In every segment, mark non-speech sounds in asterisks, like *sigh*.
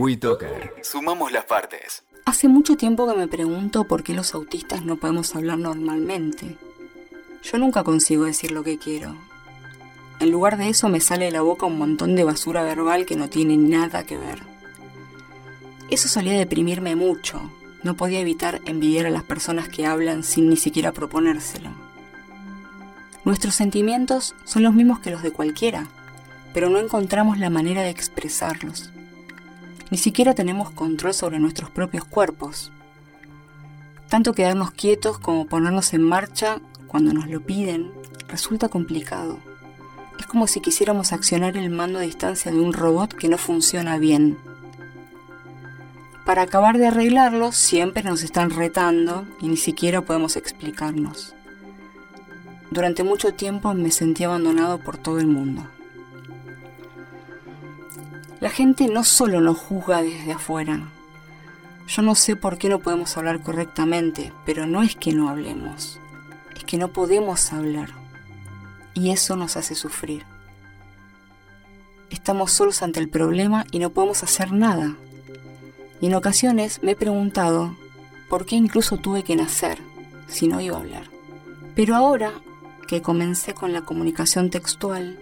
WeToker. Sumamos las partes. Hace mucho tiempo que me pregunto por qué los autistas no podemos hablar normalmente. Yo nunca consigo decir lo que quiero. En lugar de eso me sale de la boca un montón de basura verbal que no tiene nada que ver. Eso solía deprimirme mucho. No podía evitar envidiar a las personas que hablan sin ni siquiera proponérselo. Nuestros sentimientos son los mismos que los de cualquiera, pero no encontramos la manera de expresarlos. Ni siquiera tenemos control sobre nuestros propios cuerpos. Tanto quedarnos quietos como ponernos en marcha cuando nos lo piden resulta complicado. Es como si quisiéramos accionar el mando a distancia de un robot que no funciona bien. Para acabar de arreglarlo siempre nos están retando y ni siquiera podemos explicarnos. Durante mucho tiempo me sentí abandonado por todo el mundo. La gente no solo nos juzga desde afuera. Yo no sé por qué no podemos hablar correctamente, pero no es que no hablemos, es que no podemos hablar. Y eso nos hace sufrir. Estamos solos ante el problema y no podemos hacer nada. Y en ocasiones me he preguntado por qué incluso tuve que nacer si no iba a hablar. Pero ahora que comencé con la comunicación textual,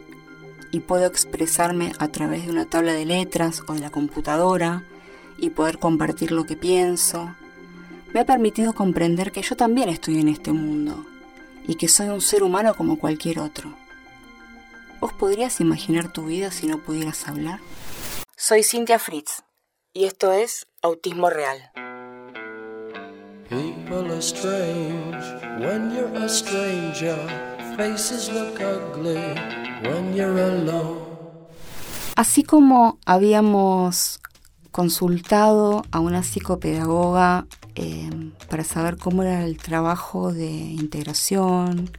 y puedo expresarme a través de una tabla de letras o de la computadora y poder compartir lo que pienso, me ha permitido comprender que yo también estoy en este mundo y que soy un ser humano como cualquier otro. ¿Vos podrías imaginar tu vida si no pudieras hablar? Soy Cynthia Fritz y esto es Autismo Real. People are strange when you're a stranger. Faces look ugly. Así como habíamos consultado a una psicopedagoga eh, para saber cómo era el trabajo de integración,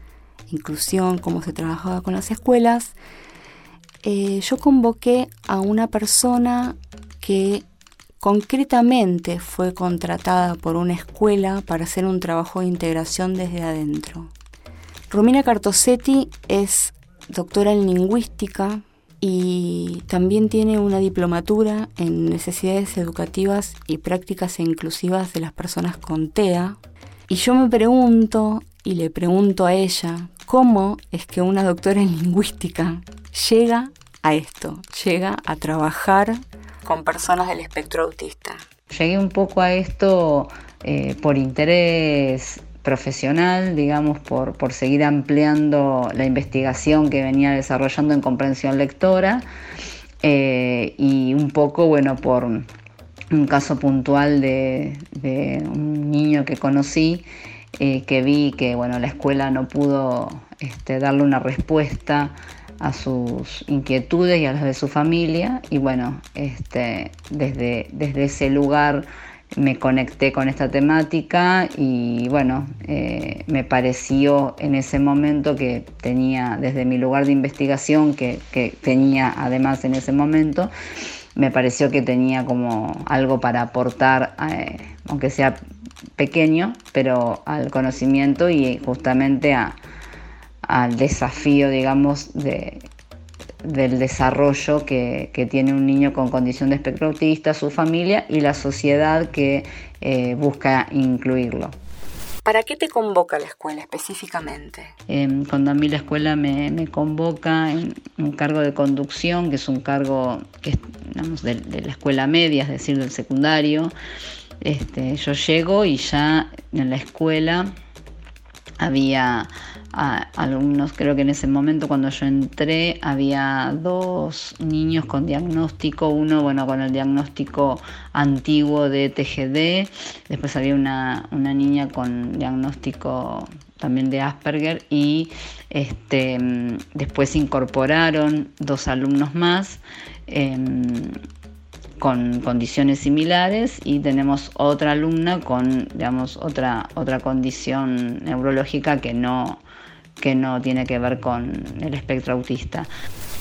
inclusión, cómo se trabajaba con las escuelas, eh, yo convoqué a una persona que concretamente fue contratada por una escuela para hacer un trabajo de integración desde adentro. Romina Cartosetti es doctora en lingüística y también tiene una diplomatura en necesidades educativas y prácticas inclusivas de las personas con TEA. Y yo me pregunto, y le pregunto a ella, ¿cómo es que una doctora en lingüística llega a esto, llega a trabajar con personas del espectro autista? Llegué un poco a esto eh, por interés profesional, digamos, por, por seguir ampliando la investigación que venía desarrollando en comprensión lectora eh, y un poco, bueno, por un caso puntual de, un niño que conocí, eh, que vi que, bueno, la escuela no pudo este, darle una respuesta a sus inquietudes y a las de su familia y bueno, este, desde, desde ese lugar me conecté con esta temática y bueno, eh, me pareció en ese momento que tenía, desde mi lugar de investigación, que, tenía además en ese momento, me pareció que tenía como algo para aportar, eh, aunque sea pequeño, pero al conocimiento y justamente al desafío, digamos, de del desarrollo que, tiene un niño con condición de espectro autista, su familia y la sociedad que eh, busca incluirlo. ¿Para qué te convoca la escuela específicamente? Em, cuando a mí la escuela me, convoca en un cargo de conducción, que es un cargo que digamos, de, la escuela media, es decir, del secundario, este, yo llego y ya en la escuela había alumnos, creo que en ese momento cuando yo entré había dos niños con diagnóstico, uno bueno con el diagnóstico antiguo de TGD, después había una, niña con diagnóstico también de Asperger y este, después incorporaron dos alumnos más. Em, con condiciones similares y tenemos otra alumna con digamos otra otra condición neurológica que no que no tiene que ver con el espectro autista.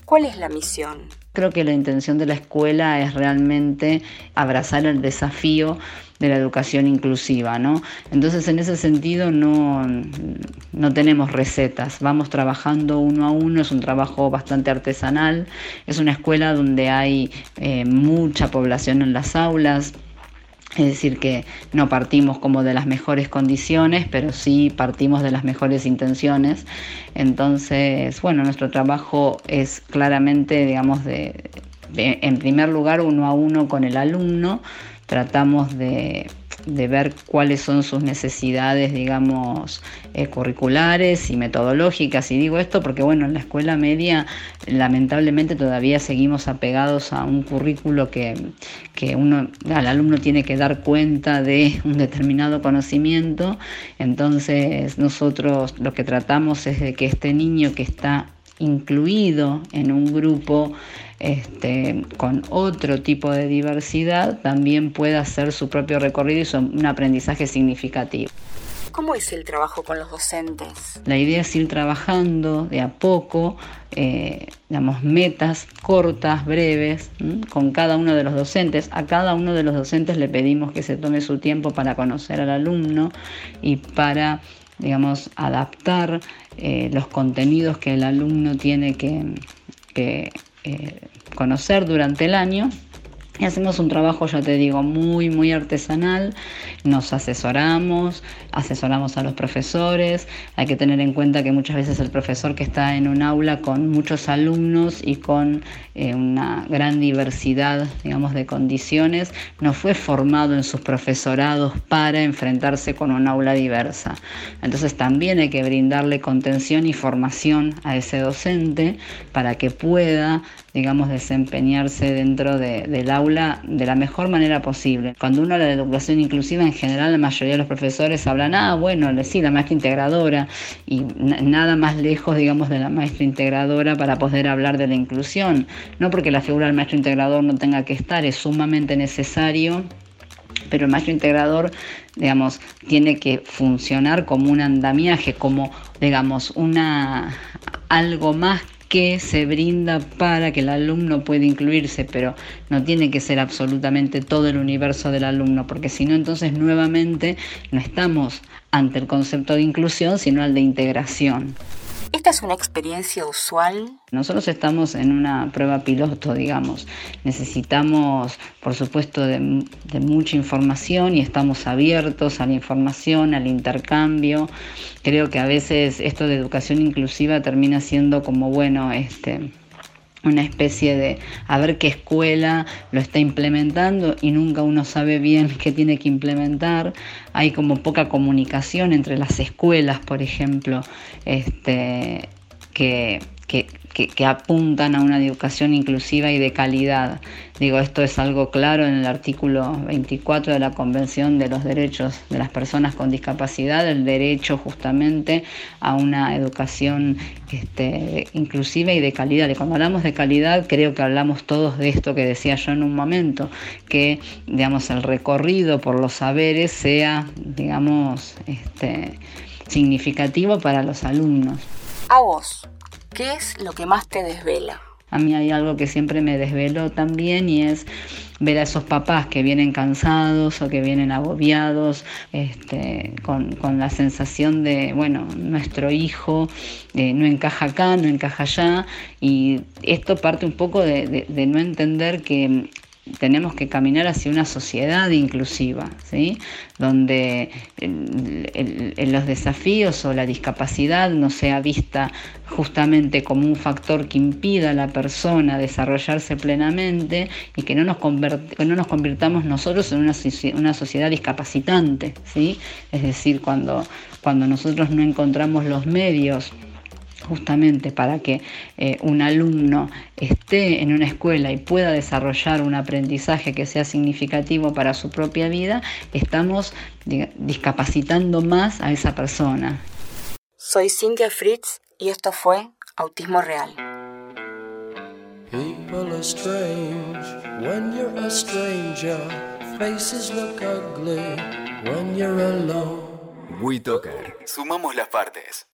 ¿Cuál es la misión? Creo que la intención de la escuela es realmente abrazar el desafío de la educación inclusiva, ¿no? Entonces, en ese sentido, no, no tenemos recetas, vamos trabajando uno a uno, es un trabajo bastante artesanal, es una escuela donde hay eh, mucha población en las aulas, es decir, que no partimos como de las mejores condiciones, pero sí partimos de las mejores intenciones. Entonces, bueno, nuestro trabajo es claramente, digamos, de, en primer lugar uno a uno con el alumno. Tratamos de de ver cuáles son sus necesidades, digamos, eh, curriculares y metodológicas. Y digo esto porque, bueno, en la escuela media lamentablemente todavía seguimos apegados a un currículo que, que uno, al alumno tiene que dar cuenta de *laughs* un determinado conocimiento. Entonces nosotros lo que tratamos es de que este niño que está incluido en un grupo este, con otro tipo de diversidad también pueda hacer su propio recorrido y un aprendizaje significativo. ¿Cómo es el trabajo con los docentes? La idea es ir trabajando de a poco, eh, digamos, metas cortas, breves, con cada uno de los docentes. A cada uno de los docentes le pedimos que se tome su tiempo para conocer al alumno y para, digamos, adaptar eh, los contenidos que el alumno tiene que, que eh, conocer durante el año y hacemos un trabajo, ya te digo, muy, muy artesanal. Nos asesoramos, asesoramos a los profesores. Hay que tener en cuenta que muchas veces el profesor que está en un aula con muchos alumnos y con eh, una gran diversidad, digamos, de condiciones, no fue formado en sus profesorados para enfrentarse con un aula diversa. Entonces también hay que brindarle contención y formación a ese docente para que pueda, digamos, desempeñarse dentro del aula de la mejor manera posible. Cuando uno habla de educación inclusiva, en general la mayoría de los profesores hablan, ah, bueno, sí, la maestra integradora, y nada más lejos, digamos, de la maestra integradora para poder hablar de la inclusión. No porque la figura del maestro integrador no tenga que estar, es sumamente necesario pero el maestro integrador, digamos, tiene que funcionar como un andamiaje, como, digamos, una algo más que se brinda para que el alumno pueda incluirse, pero no tiene que ser absolutamente todo el universo del alumno, porque si no, entonces nuevamente no estamos ante el concepto de inclusión, sino al de integración. ¿Esta es una experiencia usual? Nosotros estamos en una prueba piloto, digamos. Necesitamos, por supuesto, de, mucha información y estamos abiertos a la información, al intercambio. Creo que a veces esto de educación inclusiva termina siendo como, bueno, este una especie de a ver qué escuela lo está implementando y nunca uno sabe bien *laughs* qué tiene que implementar. Hay como poca comunicación entre las escuelas, por ejemplo, este, que, que, apuntan a una educación inclusiva y de calidad. Digo, esto es algo claro en el artículo 24 de la Convención de los Derechos de las Personas con Discapacidad, el derecho justamente a una educación este, inclusiva y de calidad. Y cuando hablamos de calidad, creo que hablamos todos de esto que decía yo en un momento, que digamos el recorrido por los saberes sea, digamos, este, significativo para los alumnos. A vos, ¿Qué es lo que más te desvela? A mí hay algo que siempre me desveló también y es ver a esos papás que vienen cansados o que vienen agobiados, este, con, la sensación de, bueno, nuestro hijo eh, no encaja acá, no encaja allá, y esto parte un poco de no entender que tenemos que caminar hacia una sociedad inclusiva, ¿sí? donde los desafíos o la discapacidad no sea vista justamente como un factor que impida a la persona desarrollarse plenamente y que no nos, no nos convirtamos nosotros en una, una sociedad discapacitante. ¿sí? Es decir, cuando, cuando nosotros no encontramos los medios justamente para que eh, un alumno esté en una escuela y pueda desarrollar un aprendizaje que sea significativo para su propia vida, estamos discapacitando más a esa persona. Soy Cintia Fritz y esto fue Autismo Real. WeToker. Sumamos las partes.